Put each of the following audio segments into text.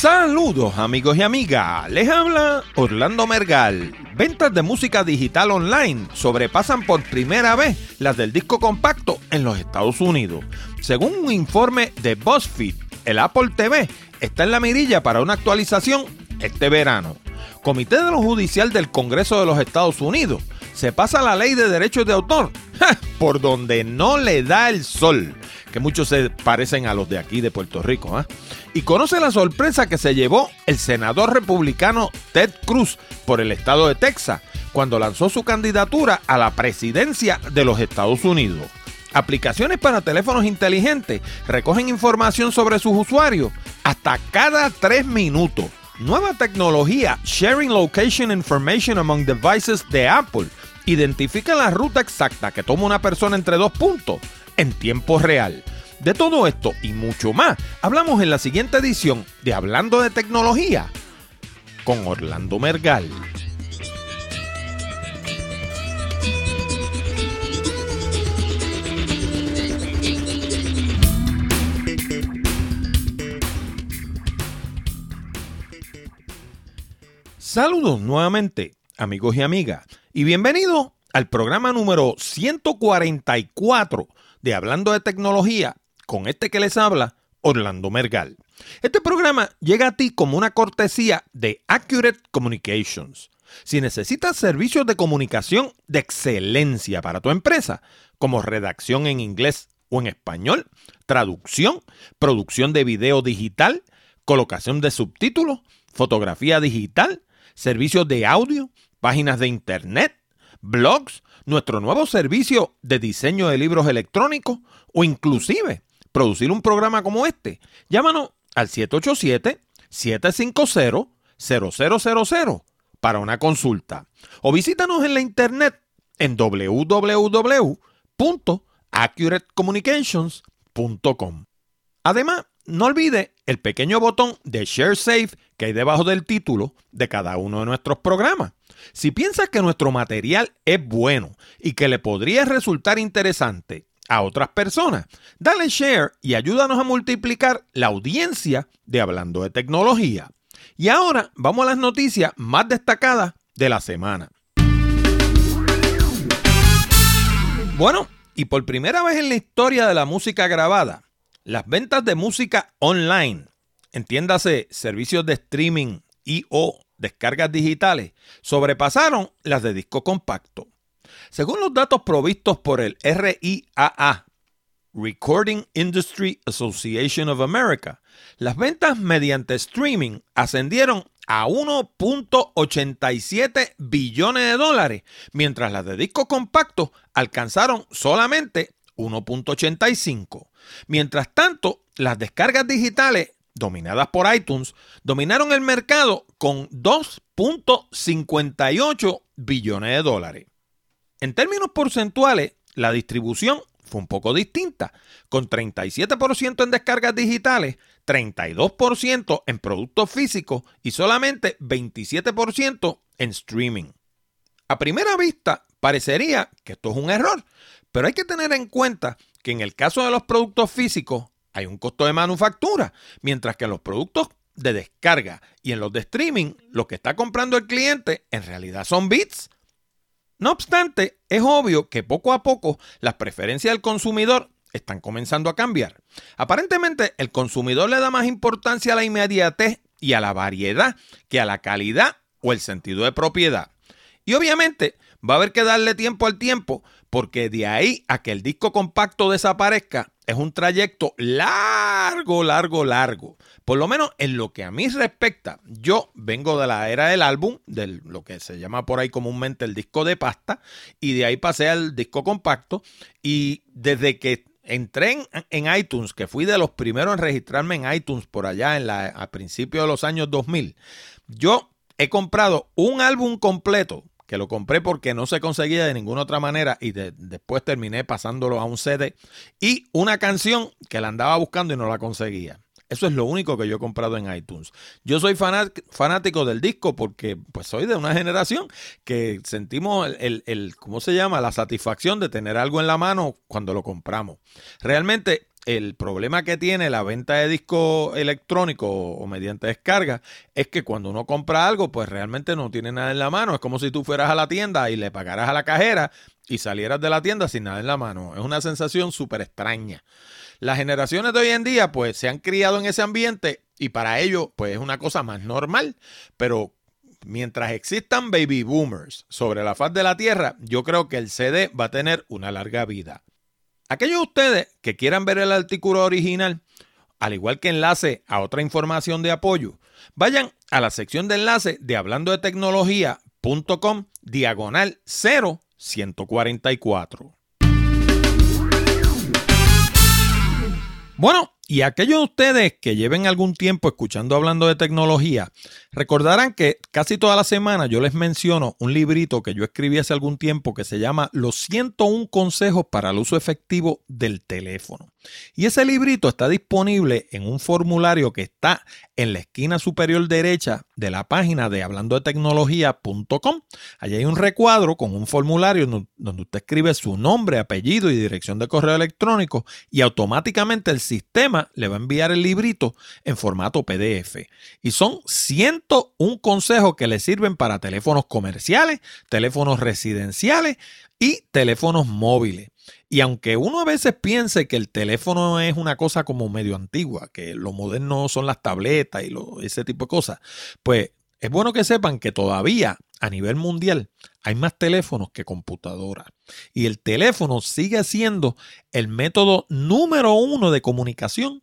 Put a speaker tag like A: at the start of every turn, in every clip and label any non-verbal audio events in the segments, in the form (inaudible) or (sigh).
A: Saludos amigos y amigas, les habla Orlando Mergal. Ventas de música digital online sobrepasan por primera vez las del disco compacto en los Estados Unidos. Según un informe de BuzzFeed, el Apple TV está en la mirilla para una actualización este verano. Comité de lo Judicial del Congreso de los Estados Unidos se pasa la ley de derechos de autor (laughs) por donde no le da el sol, que muchos se parecen a los de aquí de Puerto Rico. ¿ah? Y conoce la sorpresa que se llevó el senador republicano Ted Cruz por el estado de Texas cuando lanzó su candidatura a la presidencia de los Estados Unidos. Aplicaciones para teléfonos inteligentes recogen información sobre sus usuarios hasta cada tres minutos. Nueva tecnología Sharing Location Information Among Devices de Apple identifica la ruta exacta que toma una persona entre dos puntos en tiempo real. De todo esto y mucho más hablamos en la siguiente edición de Hablando de Tecnología con Orlando Mergal. Saludos nuevamente, amigos y amigas, y bienvenidos al programa número 144 de Hablando de Tecnología con este que les habla, Orlando Mergal. Este programa llega a ti como una cortesía de Accurate Communications. Si necesitas servicios de comunicación de excelencia para tu empresa, como redacción en inglés o en español, traducción, producción de video digital, colocación de subtítulos, fotografía digital, servicios de audio, páginas de internet, blogs, nuestro nuevo servicio de diseño de libros electrónicos o inclusive producir un programa como este. Llámanos al 787-750-0000 para una consulta o visítanos en la internet en www.accuratecommunications.com. Además, no olvide el pequeño botón de Share Safe que hay debajo del título de cada uno de nuestros programas. Si piensas que nuestro material es bueno y que le podría resultar interesante a otras personas, dale share y ayúdanos a multiplicar la audiencia de Hablando de Tecnología. Y ahora vamos a las noticias más destacadas de la semana. Bueno, y por primera vez en la historia de la música grabada, las ventas de música online, entiéndase servicios de streaming y o descargas digitales, sobrepasaron las de disco compacto. Según los datos provistos por el RIAA, Recording Industry Association of America, las ventas mediante streaming ascendieron a 1.87 billones de dólares, mientras las de disco compacto alcanzaron solamente 1.85. Mientras tanto, las descargas digitales dominadas por iTunes dominaron el mercado con 2.58 billones de dólares. En términos porcentuales, la distribución fue un poco distinta, con 37% en descargas digitales, 32% en productos físicos y solamente 27% en streaming. A primera vista, parecería que esto es un error, pero hay que tener en cuenta que en el caso de los productos físicos hay un costo de manufactura, mientras que en los productos de descarga y en los de streaming, lo que está comprando el cliente en realidad son bits. No obstante, es obvio que poco a poco las preferencias del consumidor están comenzando a cambiar. Aparentemente, el consumidor le da más importancia a la inmediatez y a la variedad que a la calidad o el sentido de propiedad. Y obviamente va a haber que darle tiempo al tiempo porque de ahí a que el disco compacto desaparezca es un trayecto largo, largo, largo. Por lo menos en lo que a mí respecta, yo vengo de la era del álbum, de lo que se llama por ahí comúnmente el disco de pasta, y de ahí pasé al disco compacto, y desde que entré en, iTunes, que fui de los primeros en registrarme en iTunes por allá en la, a principios de los años 2000, yo he comprado un álbum completo que lo compré porque no se conseguía de ninguna otra manera y después terminé pasándolo a un CD y una canción que la andaba buscando y no la conseguía. Eso es lo único que yo he comprado en iTunes. Yo soy fanático del disco porque pues soy de una generación que sentimos el, el, ¿cómo se llama? La satisfacción de tener algo en la mano cuando lo compramos. Realmente el problema que tiene la venta de disco electrónico o mediante descarga es que cuando uno compra algo, pues realmente no tiene nada en la mano. Es como si tú fueras a la tienda y le pagaras a la cajera y salieras de la tienda sin nada en la mano. Es una sensación súper extraña. Las generaciones de hoy en día, pues se han criado en ese ambiente y para ellos, pues es una cosa más normal. Pero mientras existan baby boomers sobre la faz de la Tierra, yo creo que el CD va a tener una larga vida. Aquellos de ustedes que quieran ver el artículo original, al igual que enlace a otra información de apoyo, vayan a la sección de enlace de hablando de tecnología.com diagonal 0144. Bueno, y aquellos de ustedes que lleven algún tiempo escuchando hablando de tecnología, recordarán que casi toda la semana yo les menciono un librito que yo escribí hace algún tiempo que se llama Los 101 consejos para el uso efectivo del teléfono. Y ese librito está disponible en un formulario que está en la esquina superior derecha de la página de hablando de tecnología.com. Allí hay un recuadro con un formulario donde usted escribe su nombre, apellido y dirección de correo electrónico y automáticamente el sistema le va a enviar el librito en formato PDF. Y son 101 consejos que le sirven para teléfonos comerciales, teléfonos residenciales y teléfonos móviles. Y aunque uno a veces piense que el teléfono es una cosa como medio antigua, que lo moderno son las tabletas y ese tipo de cosas, pues es bueno que sepan que todavía a nivel mundial hay más teléfonos que computadoras. Y el teléfono sigue siendo el método número uno de comunicación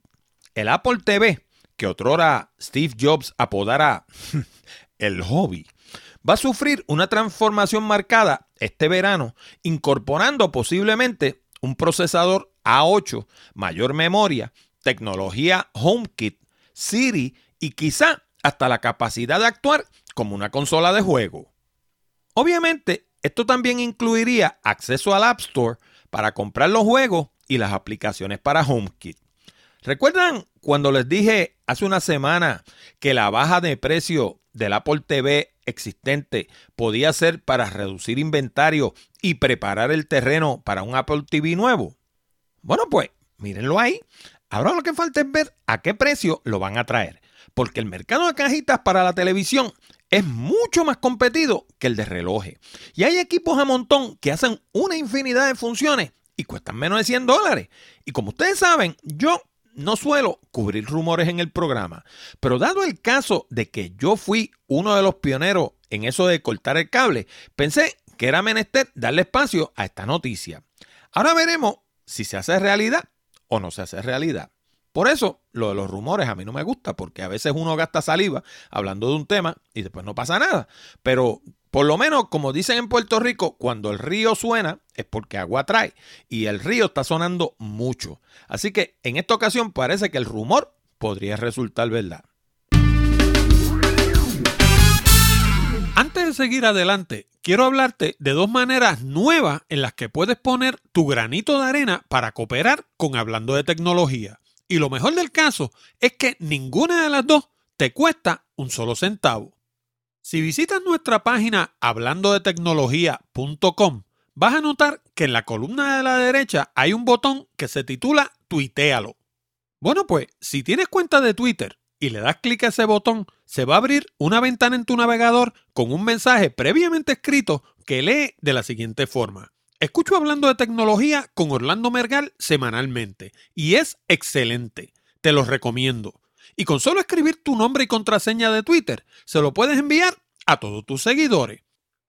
A: el Apple TV, que otrora Steve Jobs apodara (laughs) el hobby, va a sufrir una transformación marcada este verano, incorporando posiblemente un procesador A8, mayor memoria, tecnología HomeKit, Siri y quizá hasta la capacidad de actuar como una consola de juego. Obviamente, esto también incluiría acceso al App Store para comprar los juegos y las aplicaciones para HomeKit. ¿Recuerdan cuando les dije hace una semana que la baja de precio del Apple TV existente podía ser para reducir inventario y preparar el terreno para un Apple TV nuevo? Bueno, pues mírenlo ahí. Ahora lo que falta es ver a qué precio lo van a traer, porque el mercado de cajitas para la televisión es mucho más competido que el de relojes. Y hay equipos a montón que hacen una infinidad de funciones y cuestan menos de 100 dólares. Y como ustedes saben, yo no suelo cubrir rumores en el programa, pero dado el caso de que yo fui uno de los pioneros en eso de cortar el cable, pensé que era menester darle espacio a esta noticia. Ahora veremos si se hace realidad o no se hace realidad. Por eso, lo de los rumores a mí no me gusta, porque a veces uno gasta saliva hablando de un tema y después no pasa nada. Pero por lo menos, como dicen en Puerto Rico, cuando el río suena es porque agua trae. Y el río está sonando mucho. Así que en esta ocasión parece que el rumor podría resultar verdad. Antes de seguir adelante, quiero hablarte de dos maneras nuevas en las que puedes poner tu granito de arena para cooperar con Hablando de Tecnología. Y lo mejor del caso es que ninguna de las dos te cuesta un solo centavo. Si visitas nuestra página hablando de tecnología.com, vas a notar que en la columna de la derecha hay un botón que se titula Tuitealo. Bueno, pues si tienes cuenta de Twitter y le das clic a ese botón, se va a abrir una ventana en tu navegador con un mensaje previamente escrito que lee de la siguiente forma. Escucho hablando de tecnología con Orlando Mergal semanalmente y es excelente. Te lo recomiendo. Y con solo escribir tu nombre y contraseña de Twitter, se lo puedes enviar a todos tus seguidores.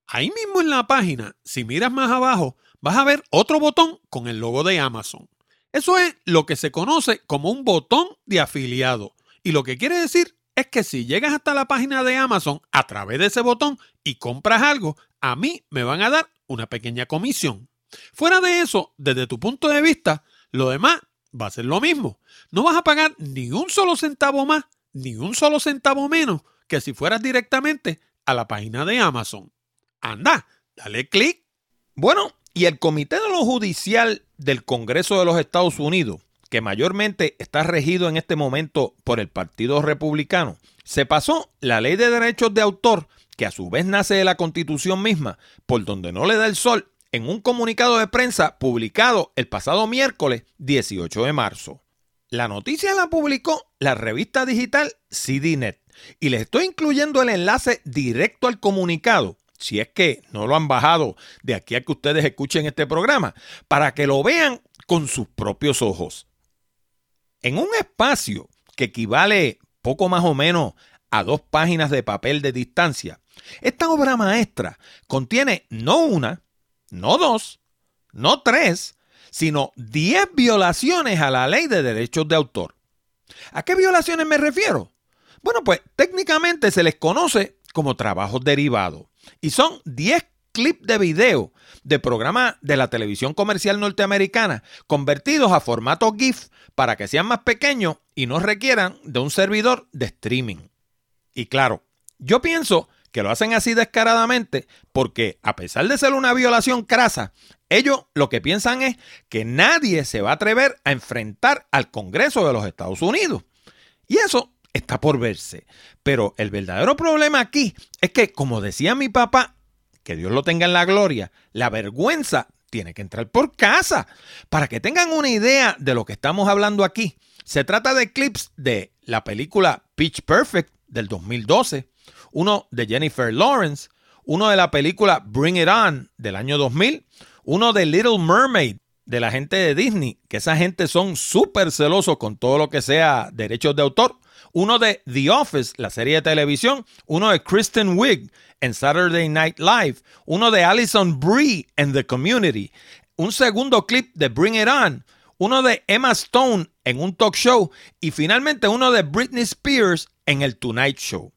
A: Ahí mismo en la página, si miras más abajo, vas a ver otro botón con el logo de Amazon. Eso es lo que se conoce como un botón de afiliado. Y lo que quiere decir es que si llegas hasta la página de Amazon a través de ese botón y compras algo, a mí me van a dar una pequeña comisión. Fuera de eso, desde tu punto de vista, lo demás va a ser lo mismo. No vas a pagar ni un solo centavo más, ni un solo centavo menos que si fueras directamente a la página de Amazon. Anda, dale clic. Bueno, y el Comité de lo Judicial del Congreso de los Estados Unidos, que mayormente está regido en este momento por el Partido Republicano, se pasó la ley de derechos de autor, que a su vez nace de la Constitución misma, por donde no le da el sol, en un comunicado de prensa publicado el pasado miércoles 18 de marzo. La noticia la publicó la revista digital CDNet y les estoy incluyendo el enlace directo al comunicado si es que no lo han bajado de aquí a que ustedes escuchen este programa, para que lo vean con sus propios ojos. En un espacio que equivale poco más o menos a dos páginas de papel de distancia, esta obra maestra contiene no una, no dos, no tres, sino diez violaciones a la ley de derechos de autor. ¿A qué violaciones me refiero? Bueno, pues técnicamente se les conoce como trabajos derivados. Y son 10 clips de video de programas de la televisión comercial norteamericana convertidos a formato GIF para que sean más pequeños y no requieran de un servidor de streaming. Y claro, yo pienso que lo hacen así descaradamente porque a pesar de ser una violación crasa, ellos lo que piensan es que nadie se va a atrever a enfrentar al Congreso de los Estados Unidos. Y eso está por verse. Pero el verdadero problema aquí es que, como decía mi papá, que Dios lo tenga en la gloria, la vergüenza tiene que entrar por casa. Para que tengan una idea de lo que estamos hablando aquí, se trata de clips de la película Pitch Perfect del 2012, uno de Jennifer Lawrence, uno de la película Bring It On del año 2000, uno de Little Mermaid de la gente de Disney, que esa gente son súper celosos con todo lo que sea derechos de autor, uno de The Office, la serie de televisión, uno de Kristen Wiig en Saturday Night Live, uno de Alison Brie en The Community, un segundo clip de Bring It On, uno de Emma Stone en un talk show y finalmente uno de Britney Spears en el Tonight Show.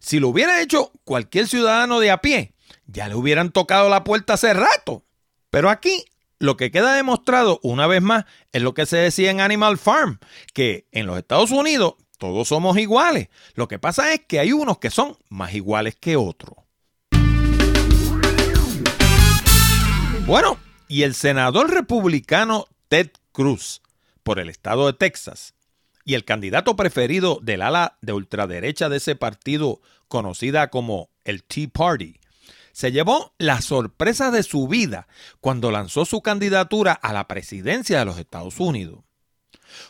A: Si lo hubiera hecho cualquier ciudadano de a pie, ya le hubieran tocado la puerta hace rato. Pero aquí lo que queda demostrado una vez más es lo que se decía en Animal Farm, que en los Estados Unidos todos somos iguales. Lo que pasa es que hay unos que son más iguales que otros. Bueno, y el senador republicano Ted Cruz, por el estado de Texas, y el candidato preferido del ala de ultraderecha de ese partido conocida como el Tea Party, se llevó la sorpresa de su vida cuando lanzó su candidatura a la presidencia de los Estados Unidos.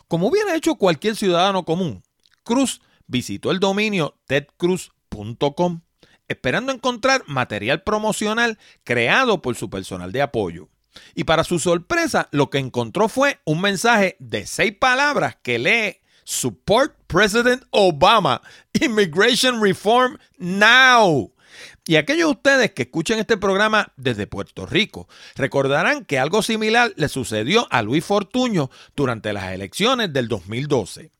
A: Como hubiera hecho cualquier ciudadano común, Cruz visitó el dominio tedcruz.com esperando encontrar material promocional creado por su personal de apoyo. Y para su sorpresa, lo que encontró fue un mensaje de seis palabras que lee Support President Obama, Immigration Reform Now. Y aquellos de ustedes que escuchen este programa desde Puerto Rico recordarán que algo similar le sucedió a Luis Fortuño durante las elecciones del 2012.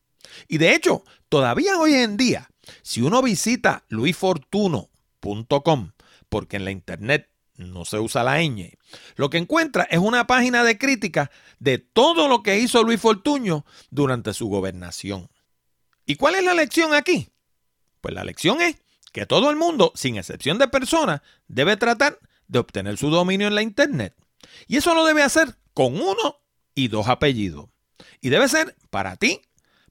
A: Y de hecho, todavía hoy en día, si uno visita luisfortuno.com, porque en la internet no se usa la ñ, lo que encuentra es una página de crítica de todo lo que hizo Luis Fortuño durante su gobernación. ¿Y cuál es la lección aquí? Pues la lección es que todo el mundo, sin excepción de personas, debe tratar de obtener su dominio en la internet. Y eso lo debe hacer con uno y dos apellidos. Y debe ser para ti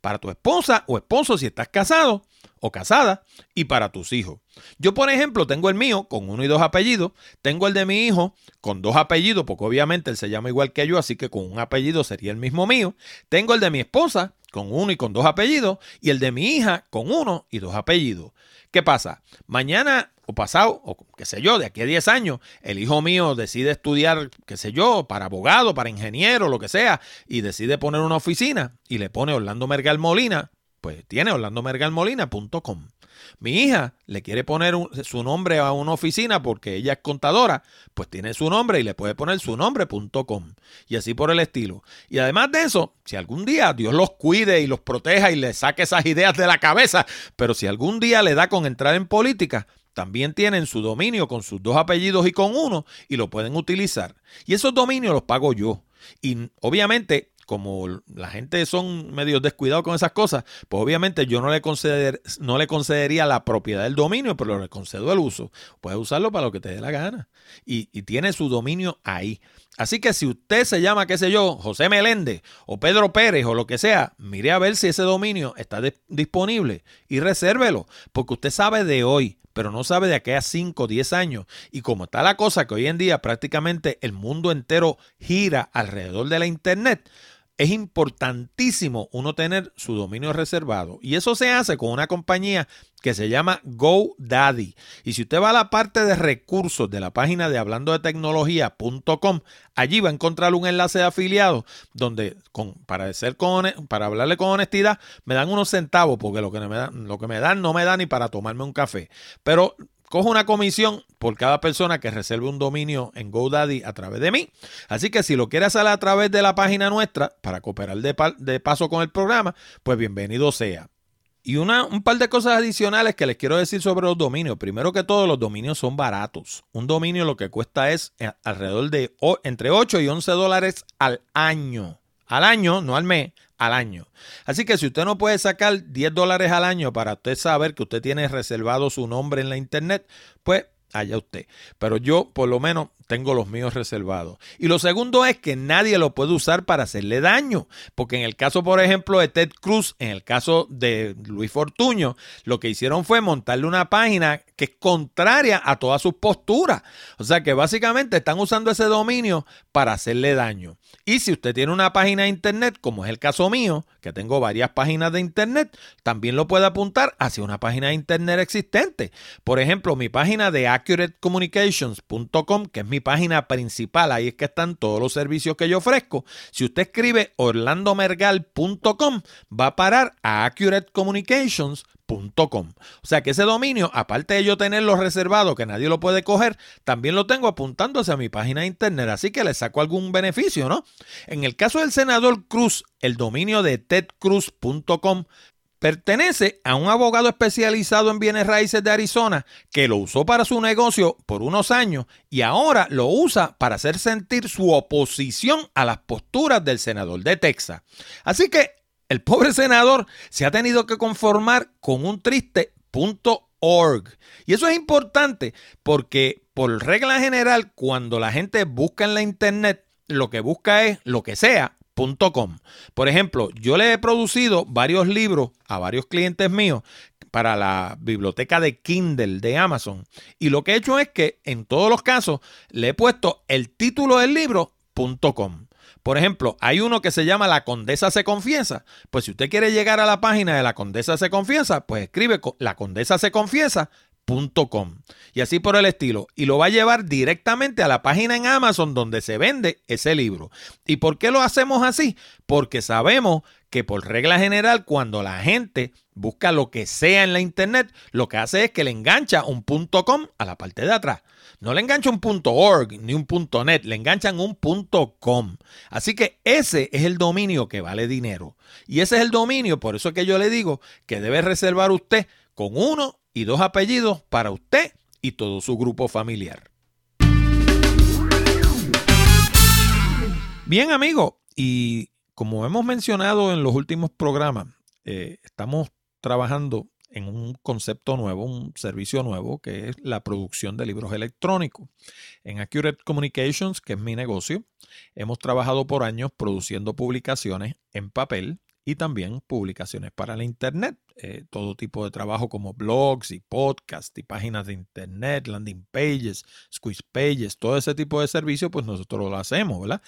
A: para tu esposa o esposo si estás casado o casada y para tus hijos. Yo, por ejemplo, tengo el mío con uno y dos apellidos, tengo el de mi hijo con dos apellidos, porque obviamente él se llama igual que yo, así que con un apellido sería el mismo mío. Tengo el de mi esposa con uno y con dos apellidos y el de mi hija con uno y dos apellidos. ¿Qué pasa? Mañana o pasado, o qué sé yo, de aquí a 10 años, el hijo mío decide estudiar, qué sé yo, para abogado, para ingeniero, lo que sea, y decide poner una oficina y le pone Orlando Mergal Molina, pues tiene orlandomergalmolina.com. Mi hija le quiere poner su nombre a una oficina porque ella es contadora, pues tiene su nombre y le puede poner su nombre.com. Y así por el estilo. Y además de eso, si algún día Dios los cuide y los proteja y le saque esas ideas de la cabeza, pero si algún día le da con entrar en política, también tienen su dominio con sus dos apellidos y con uno y lo pueden utilizar. Y esos dominios los pago yo. Y obviamente como la gente son medio descuidados con esas cosas, pues obviamente yo no le, conceder, no le concedería la propiedad del dominio, pero le concedo el uso. Puedes usarlo para lo que te dé la gana. Y, tiene su dominio ahí. Así que si usted se llama, qué sé yo, José Meléndez o Pedro Pérez o lo que sea, mire a ver si ese dominio está disponible y resérvelo, porque usted sabe de hoy pero no sabe de aquí a 5 o 10 años. Y como está la cosa que hoy en día prácticamente el mundo entero gira alrededor de la Internet, es importantísimo uno tener su dominio reservado. Y eso se hace con una compañía que se llama GoDaddy. Y si usted va a la parte de recursos de la página de hablando de tecnología.com, allí va a encontrar un enlace de afiliado donde, con, para, ser con, para hablarle con honestidad, me dan unos centavos porque lo que, me dan, lo que me dan no me da ni para tomarme un café. Pero cojo una comisión por cada persona que reserve un dominio en GoDaddy a través de mí. Así que si lo quiere hacer a través de la página nuestra para cooperar de, paso con el programa, pues bienvenido sea. Y una, un par de cosas adicionales que les quiero decir sobre los dominios. Primero que todo, los dominios son baratos. Un dominio lo que cuesta es eh, alrededor de entre 8 y 11 dólares al año. Al año, no al mes, al año. Así que si usted no puede sacar 10 dólares al año para usted saber que usted tiene reservado su nombre en la internet, pues allá usted. Pero yo por lo menos tengo los míos reservados. Y lo segundo es que nadie lo puede usar para hacerle daño. Porque en el caso, por ejemplo, de Ted Cruz, en el caso de Luis Fortuño, lo que hicieron fue montarle una página que es contraria a todas sus posturas. O sea que básicamente están usando ese dominio para hacerle daño. Y si usted tiene una página de internet, como es el caso mío, que tengo varias páginas de internet, también lo puede apuntar hacia una página de internet existente. Por ejemplo, mi página de accuratecommunications.com, que es mi página principal, ahí es que están todos los servicios que yo ofrezco. Si usted escribe orlandomergal.com, va a parar a accuratecommunications.com o sea que ese dominio, aparte de yo tenerlo reservado, que nadie lo puede coger, también lo tengo apuntándose a mi página de internet, así que le saco algún beneficio, ¿no? En el caso del senador Cruz, el dominio de tedcruz.com pertenece a un abogado especializado en bienes raíces de Arizona que lo usó para su negocio por unos años y ahora lo usa para hacer sentir su oposición a las posturas del senador de Texas. Así que el pobre senador se ha tenido que conformar con un triste .org. Y eso es importante porque por regla general cuando la gente busca en la internet lo que busca es lo que sea .com. Por ejemplo, yo le he producido varios libros a varios clientes míos para la biblioteca de Kindle de Amazon. Y lo que he hecho es que en todos los casos le he puesto el título del libro .com. Por ejemplo, hay uno que se llama La Condesa se confiesa. Pues si usted quiere llegar a la página de La Condesa se confiesa, pues escribe La Condesa se confiesa y así por el estilo. Y lo va a llevar directamente a la página en Amazon donde se vende ese libro. ¿Y por qué lo hacemos así? Porque sabemos que por regla general cuando la gente busca lo que sea en la internet, lo que hace es que le engancha un .com a la parte de atrás. No le engancha un .org ni un .net, le enganchan un .com. Así que ese es el dominio que vale dinero. Y ese es el dominio, por eso es que yo le digo que debe reservar usted con uno y dos apellidos para usted y todo su grupo familiar. Bien amigos, y como hemos mencionado en los últimos programas, eh, estamos trabajando en un concepto nuevo, un servicio nuevo, que es la producción de libros electrónicos. En Accurate Communications, que es mi negocio, hemos trabajado por años produciendo publicaciones en papel y también publicaciones para la Internet. Eh, todo tipo de trabajo como blogs y podcasts y páginas de Internet, landing pages, squeeze pages, todo ese tipo de servicios, pues nosotros lo hacemos, ¿verdad?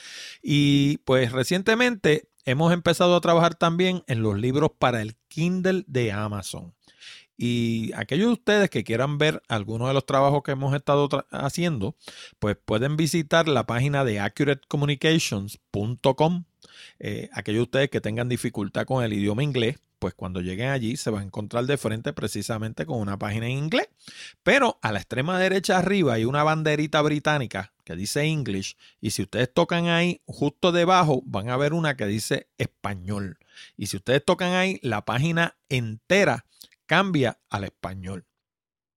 A: Y pues recientemente hemos empezado a trabajar también en los libros para el Kindle de Amazon. Y aquellos de ustedes que quieran ver algunos de los trabajos que hemos estado haciendo, pues pueden visitar la página de accuratecommunications.com. Eh, aquellos de ustedes que tengan dificultad con el idioma inglés, pues cuando lleguen allí se va a encontrar de frente precisamente con una página en inglés. Pero a la extrema derecha arriba hay una banderita británica que dice English y si ustedes tocan ahí, justo debajo van a ver una que dice español. Y si ustedes tocan ahí, la página entera cambia al español.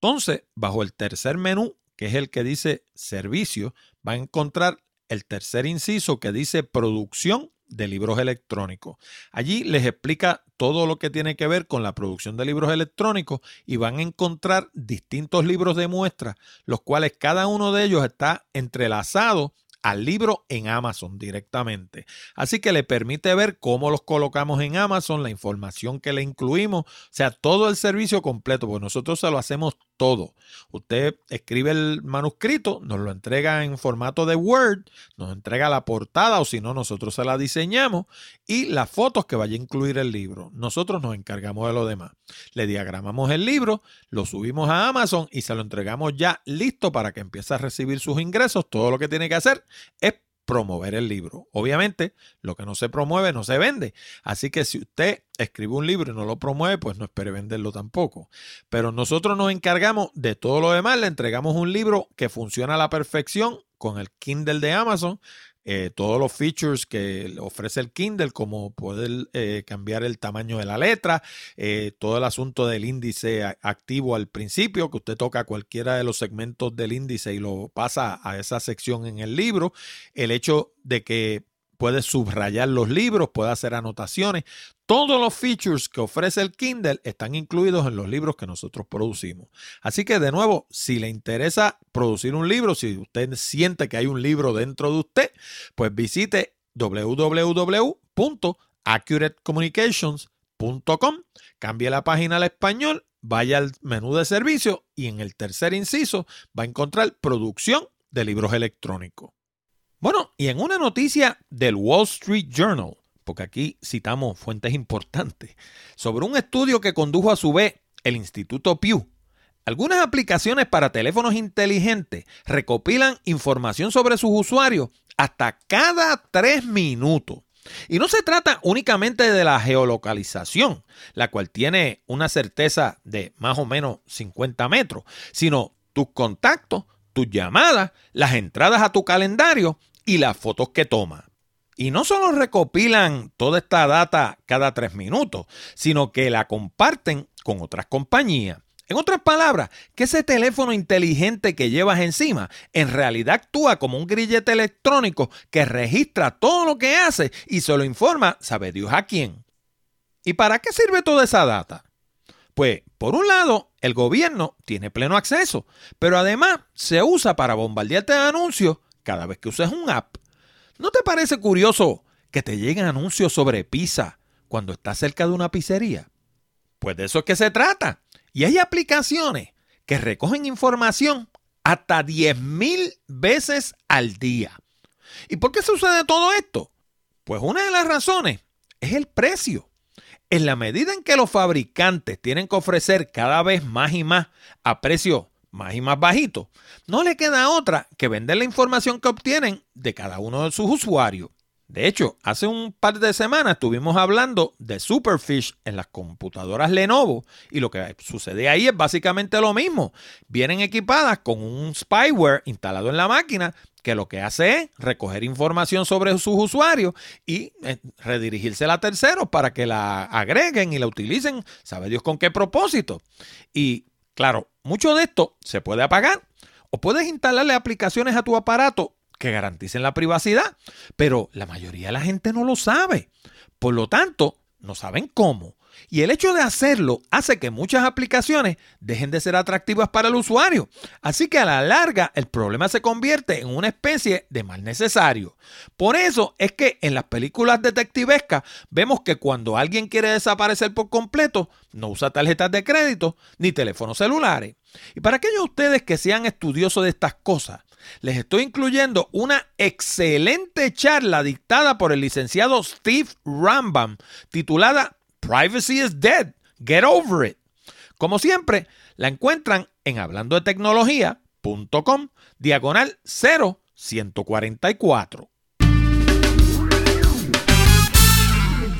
A: Entonces, bajo el tercer menú, que es el que dice servicio, va a encontrar el tercer inciso que dice producción de libros electrónicos. Allí les explica todo lo que tiene que ver con la producción de libros electrónicos y van a encontrar distintos libros de muestra, los cuales cada uno de ellos está entrelazado al libro en Amazon directamente. Así que le permite ver cómo los colocamos en Amazon, la información que le incluimos, o sea, todo el servicio completo, porque nosotros se lo hacemos todo. Usted escribe el manuscrito, nos lo entrega en formato de Word, nos entrega la portada o si no, nosotros se la diseñamos y las fotos que vaya a incluir el libro. Nosotros nos encargamos de lo demás. Le diagramamos el libro, lo subimos a Amazon y se lo entregamos ya listo para que empiece a recibir sus ingresos. Todo lo que tiene que hacer es promover el libro. Obviamente, lo que no se promueve no se vende. Así que si usted escribe un libro y no lo promueve, pues no espere venderlo tampoco. Pero nosotros nos encargamos de todo lo demás. Le entregamos un libro que funciona a la perfección con el Kindle de Amazon. Eh, todos los features que ofrece el Kindle, como poder eh, cambiar el tamaño de la letra, eh, todo el asunto del índice activo al principio, que usted toca cualquiera de los segmentos del índice y lo pasa a esa sección en el libro, el hecho de que puede subrayar los libros, puede hacer anotaciones. Todos los features que ofrece el Kindle están incluidos en los libros que nosotros producimos. Así que de nuevo, si le interesa producir un libro, si usted siente que hay un libro dentro de usted, pues visite www.accuratecommunications.com, cambie la página al español, vaya al menú de servicio y en el tercer inciso va a encontrar producción de libros electrónicos. Bueno, y en una noticia del Wall Street Journal, porque aquí citamos fuentes importantes, sobre un estudio que condujo a su vez el Instituto Pew. Algunas aplicaciones para teléfonos inteligentes recopilan información sobre sus usuarios hasta cada tres minutos. Y no se trata únicamente de la geolocalización, la cual tiene una certeza de más o menos 50 metros, sino tus contactos, tus llamadas, las entradas a tu calendario y las fotos que toma. Y no solo recopilan toda esta data cada tres minutos, sino que la comparten con otras compañías. En otras palabras, que ese teléfono inteligente que llevas encima en realidad actúa como un grillete electrónico que registra todo lo que hace y se lo informa, sabe Dios a quién. ¿Y para qué sirve toda esa data? Pues, por un lado, el gobierno tiene pleno acceso, pero además se usa para bombardearte de anuncios cada vez que uses un app. ¿No te parece curioso que te lleguen anuncios sobre pizza cuando estás cerca de una pizzería? Pues de eso es que se trata. Y hay aplicaciones que recogen información hasta 10.000 veces al día. ¿Y por qué sucede todo esto? Pues una de las razones es el precio. En la medida en que los fabricantes tienen que ofrecer cada vez más y más a precios más y más bajito, no le queda otra que vender la información que obtienen de cada uno de sus usuarios. De hecho, hace un par de semanas estuvimos hablando de Superfish en las computadoras Lenovo y lo que sucede ahí es básicamente lo mismo. Vienen equipadas con un spyware instalado en la máquina que lo que hace es recoger información sobre sus usuarios y eh, redirigirse a terceros para que la agreguen y la utilicen, sabe Dios con qué propósito. Y Claro, mucho de esto se puede apagar o puedes instalarle aplicaciones a tu aparato que garanticen la privacidad, pero la mayoría de la gente no lo sabe. Por lo tanto, no saben cómo. Y el hecho de hacerlo hace que muchas aplicaciones dejen de ser atractivas para el usuario. Así que a la larga el problema se convierte en una especie de mal necesario. Por eso es que en las películas detectivescas vemos que cuando alguien quiere desaparecer por completo, no usa tarjetas de crédito ni teléfonos celulares. Y para aquellos de ustedes que sean estudiosos de estas cosas, les estoy incluyendo una excelente charla dictada por el licenciado Steve Rambam titulada Privacy is dead. Get over it. Como siempre, la encuentran en hablando de tecnología.com, diagonal 0144.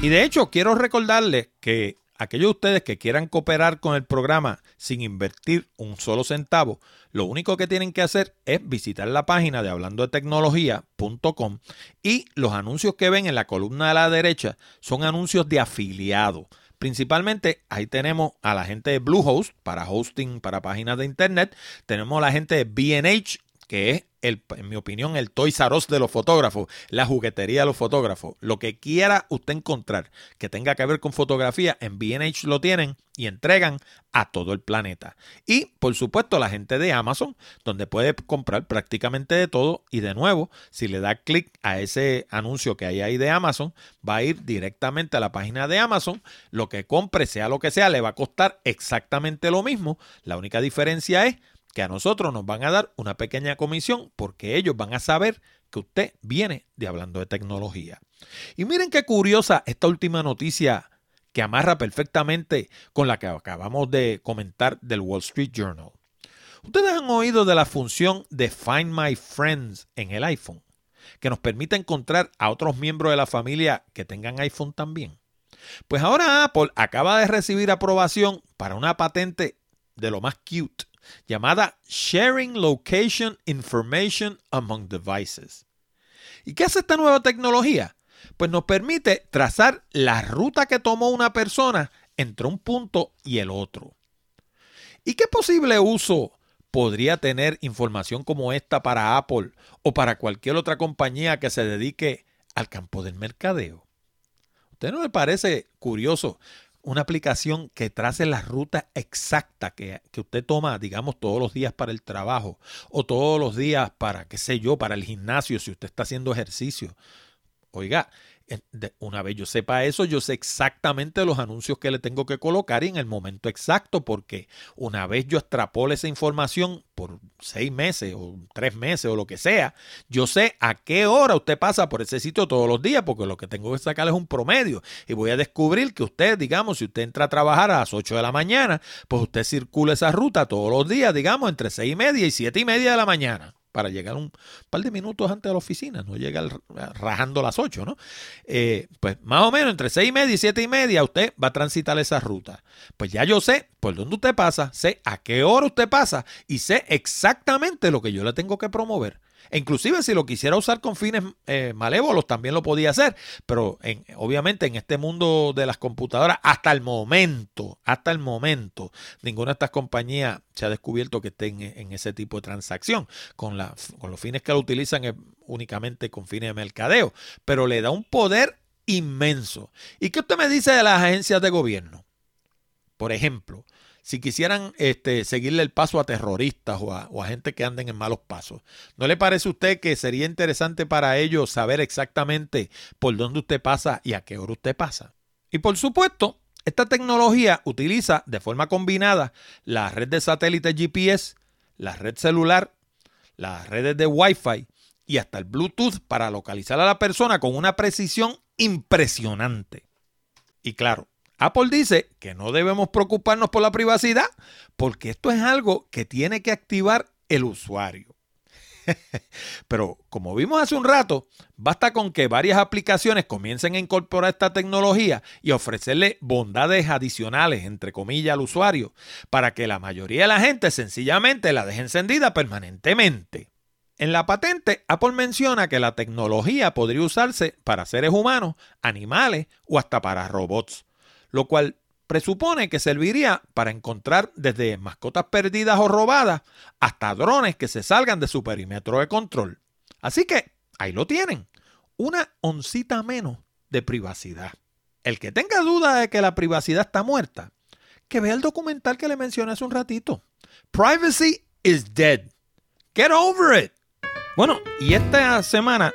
A: Y de hecho, quiero recordarles que aquellos de ustedes que quieran cooperar con el programa sin invertir un solo centavo, lo único que tienen que hacer es visitar la página de hablando de tecnología.com y los anuncios que ven en la columna de la derecha son anuncios de afiliado. Principalmente ahí tenemos a la gente de Bluehost para hosting para páginas de internet, tenemos a la gente de BH que es, en mi opinión, el Toys R de los fotógrafos, la juguetería de los fotógrafos. Lo que quiera usted encontrar que tenga que ver con fotografía, en BH lo tienen y entregan a todo el planeta. Y, por supuesto, la gente de Amazon, donde puede comprar prácticamente de todo. Y de nuevo, si le da clic a ese anuncio que hay ahí de Amazon, va a ir directamente a la página de Amazon. Lo que compre, sea lo que sea, le va a costar exactamente lo mismo. La única diferencia es que a nosotros nos van a dar una pequeña comisión porque ellos van a saber que usted viene de hablando de tecnología. Y miren qué curiosa esta última noticia que amarra perfectamente con la que acabamos de comentar del Wall Street Journal. Ustedes han oído de la función de Find My Friends en el iPhone, que nos permite encontrar a otros miembros de la familia que tengan iPhone también. Pues ahora Apple acaba de recibir aprobación para una patente de lo más cute llamada Sharing Location Information Among Devices. ¿Y qué hace esta nueva tecnología? Pues nos permite trazar la ruta que tomó una persona entre un punto y el otro. ¿Y qué posible uso podría tener información como esta para Apple o para cualquier otra compañía que se dedique al campo del mercadeo? ¿Usted no le parece curioso una aplicación que trace la ruta exacta que, que, usted toma, digamos, todos los días para el trabajo o todos los días para, qué sé yo, para el gimnasio, si usted está haciendo ejercicio. Oiga, una vez yo sepa eso, yo sé exactamente los anuncios que le tengo que colocar y en el momento exacto, porque una vez yo extrapole esa información por seis meses o tres meses o lo que sea, yo sé a qué hora usted pasa por ese sitio todos los días, porque lo que tengo que sacar es un promedio. Y voy a descubrir que usted, digamos, si usted entra a trabajar a las 8 de la mañana, pues usted circula esa ruta todos los días, digamos, entre seis y media y siete y media de la mañana para llegar un par de minutos antes de la oficina, no llegar rajando las 8, ¿no? Eh, pues más o menos entre 6 y media y 7 y media usted va a transitar esa ruta. Pues ya yo sé por dónde usted pasa, sé a qué hora usted pasa y sé exactamente lo que yo le tengo que promover. Inclusive si lo quisiera usar con fines eh, malévolos, también lo podía hacer. Pero obviamente en este mundo de las computadoras, hasta el momento, hasta el momento, ninguna de estas compañías se ha descubierto que estén en, ese tipo de transacción. Con, con los fines que lo utilizan es únicamente con fines de mercadeo. Pero le da un poder inmenso. ¿Y qué usted me dice de las agencias de gobierno? Por ejemplo, si quisieran este, seguirle el paso a terroristas o a, gente que anden en malos pasos. ¿No le parece a usted que sería interesante para ellos saber exactamente por dónde usted pasa y a qué hora usted pasa? Y por supuesto, esta tecnología utiliza de forma combinada la red de satélite GPS, la red celular, las redes de Wi-Fi y hasta el Bluetooth para localizar a la persona con una precisión impresionante. Y claro, Apple dice que no debemos preocuparnos por la privacidad porque esto es algo que tiene que activar el usuario. (laughs) Pero como vimos hace un rato, basta con que varias aplicaciones comiencen a incorporar esta tecnología y ofrecerle bondades adicionales, entre comillas, al usuario, para que la mayoría de la gente sencillamente la deje encendida permanentemente. En la patente, Apple menciona que la tecnología podría usarse para seres humanos, animales o hasta para robots lo cual presupone que serviría para encontrar desde mascotas perdidas o robadas hasta drones que se salgan de su perímetro de control. Así que ahí lo tienen, una oncita menos de privacidad. El que tenga duda de que la privacidad está muerta, que vea el documental que le mencioné hace un ratito. Privacy is dead. Get over it. Bueno, y esta semana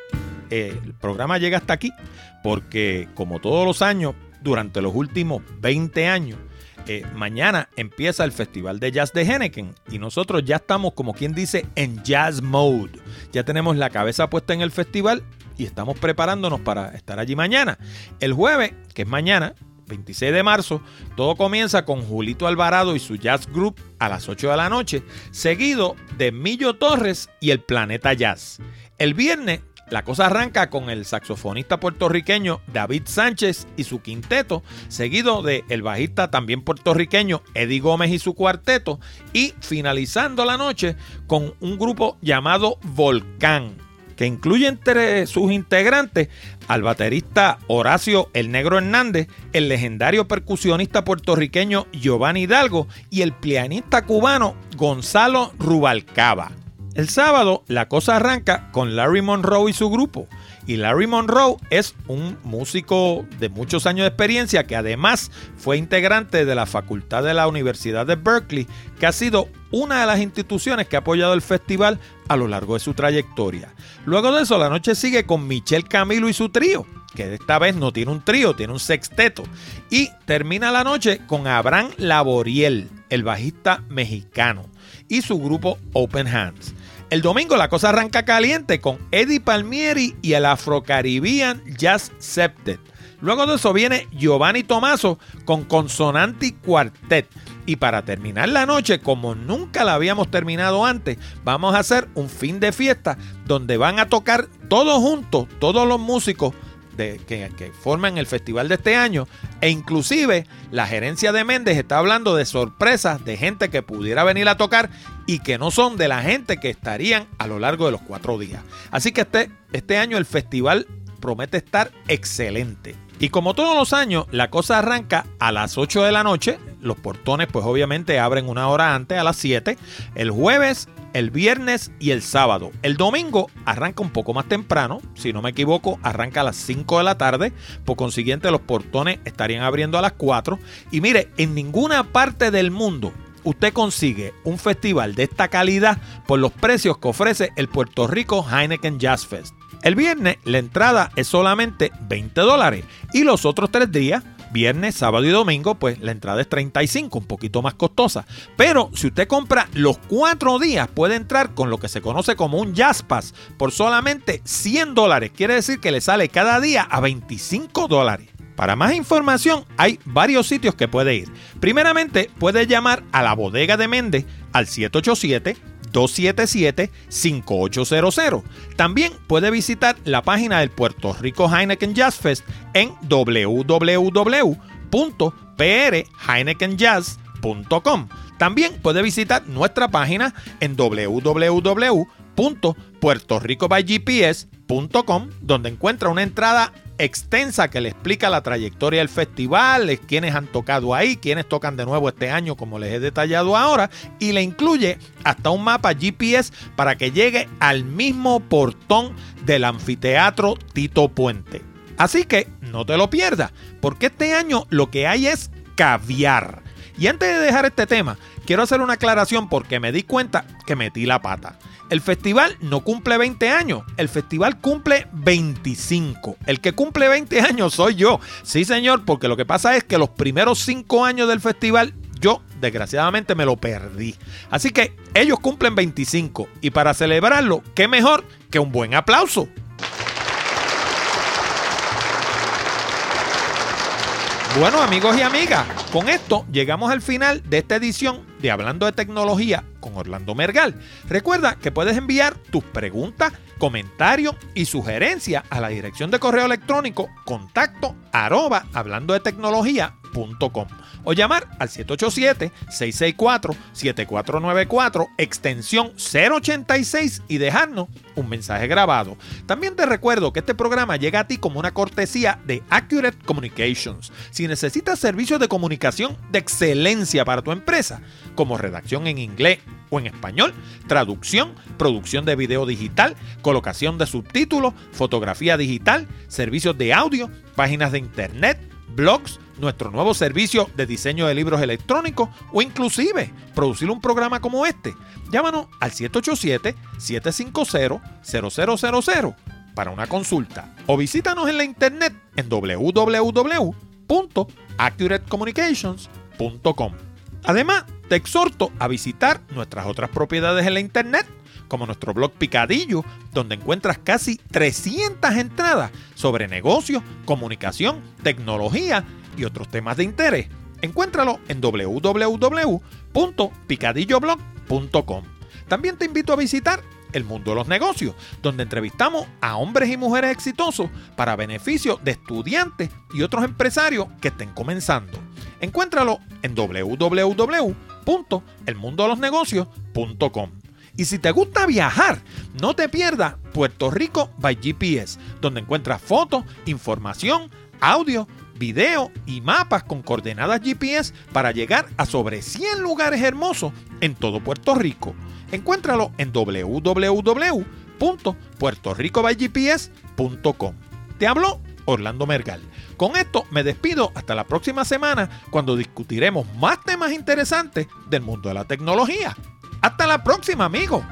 A: eh, el programa llega hasta aquí porque como todos los años durante los últimos 20 años. Eh, mañana empieza el Festival de Jazz de Henneken y nosotros ya estamos, como quien dice, en jazz mode. Ya tenemos la cabeza puesta en el festival y estamos preparándonos para estar allí mañana. El jueves, que es mañana, 26 de marzo, todo comienza con Julito Alvarado y su jazz group a las 8 de la noche, seguido de Millo Torres y el Planeta Jazz. El viernes la cosa arranca con el saxofonista puertorriqueño David Sánchez y su quinteto, seguido de el bajista también puertorriqueño Eddie Gómez y su cuarteto, y finalizando la noche con un grupo llamado Volcán, que incluye entre sus integrantes al baterista Horacio El Negro Hernández, el legendario percusionista puertorriqueño Giovanni Hidalgo y el pianista cubano Gonzalo Rubalcaba. El sábado la cosa arranca con Larry Monroe y su grupo. Y Larry Monroe es un músico de muchos años de experiencia que además fue integrante de la facultad de la Universidad de Berkeley, que ha sido una de las instituciones que ha apoyado el festival a lo largo de su trayectoria. Luego de eso, la noche sigue con Michelle Camilo y su trío, que esta vez no tiene un trío, tiene un sexteto. Y termina la noche con Abraham Laboriel, el bajista mexicano, y su grupo Open Hands. El domingo la cosa arranca caliente con Eddie Palmieri y el Afro-Caribbean Jazz Septet. Luego de eso viene Giovanni Tomaso con Consonanti Quartet. Y para terminar la noche, como nunca la habíamos terminado antes, vamos a hacer un fin de fiesta donde van a tocar todos juntos, todos los músicos que, forman el festival de este año. E inclusive la gerencia de Méndez está hablando de sorpresas de gente que pudiera venir a tocar y que no son de la gente que estarían a lo largo de los cuatro días. Así que este, este año el festival promete estar excelente. Y como todos los años, la cosa arranca a las 8 de la noche. Los portones pues obviamente abren una hora antes, a las 7. El jueves el viernes y el sábado. El domingo arranca un poco más temprano, si no me equivoco, arranca a las 5 de la tarde, por consiguiente los portones estarían abriendo a las 4. Y mire, en ninguna parte del mundo usted consigue un festival de esta calidad por los precios que ofrece el Puerto Rico Heineken Jazz Fest. El viernes la entrada es solamente 20 dólares y los otros tres días viernes, sábado y domingo, pues la entrada es 35, un poquito más costosa. Pero si usted compra los cuatro días, puede entrar con lo que se conoce como un Jazz Pass por solamente 100 dólares. Quiere decir que le sale cada día a 25 dólares. Para más información, hay varios sitios que puede ir. Primeramente, puede llamar a la bodega de Méndez al 787 277-5800. También puede visitar la página del Puerto Rico Heineken Jazz Fest en www.prheinekenjazz.com. También puede visitar nuestra página en www.puertoricobygps.com donde encuentra una entrada extensa que le explica la trayectoria del festival, quiénes han tocado ahí, quiénes tocan de nuevo este año, como les he detallado ahora, y le incluye hasta un mapa GPS para que llegue al mismo portón del anfiteatro Tito Puente. Así que no te lo pierdas, porque este año lo que hay es caviar. Y antes de dejar este tema, quiero hacer una aclaración porque me di cuenta que metí la pata. El festival no cumple 20 años, el festival cumple 25. El que cumple 20 (laughs) años soy yo. Sí, señor, porque lo que pasa es que los primeros 5 años del festival yo desgraciadamente me lo perdí. Así que ellos cumplen 25 y para celebrarlo, qué mejor que un buen aplauso. Bueno amigos y amigas, con esto llegamos al final de esta edición de Hablando de Tecnología con Orlando Mergal. Recuerda que puedes enviar tus preguntas, comentarios y sugerencias a la dirección de correo electrónico contacto arroba hablando de tecnología.com o llamar al 787-664-7494, extensión 086 y dejarnos un mensaje grabado. También te recuerdo que este programa llega a ti como una cortesía de Accurate Communications. Si necesitas servicios de comunicación de excelencia para tu empresa, como redacción en inglés o en español, traducción, producción de video digital, colocación de subtítulos, fotografía digital, servicios de audio, páginas de internet, blogs, nuestro nuevo servicio de diseño de libros electrónicos o inclusive producir un programa como este. Llámanos al 787-750-0000 para una consulta o visítanos en la internet en www.accuratecommunications.com. Además, te exhorto a visitar nuestras otras propiedades en la internet como nuestro blog Picadillo, donde encuentras casi 300 entradas sobre negocios, comunicación, tecnología y otros temas de interés. Encuéntralo en www.picadilloblog.com. También te invito a visitar El Mundo de los Negocios, donde entrevistamos a hombres y mujeres exitosos para beneficio de estudiantes y otros empresarios que estén comenzando. Encuéntralo en www.elmundodelosnegocios.com. Y si te gusta viajar, no te pierdas Puerto Rico by GPS, donde encuentras fotos, información, audio, video y mapas con coordenadas GPS para llegar a sobre 100 lugares hermosos en todo Puerto Rico. Encuéntralo en www.puertoricobygps.com. Te habló Orlando Mergal. Con esto me despido hasta la próxima semana cuando discutiremos más temas interesantes del mundo de la tecnología. Hasta la próxima, amigos.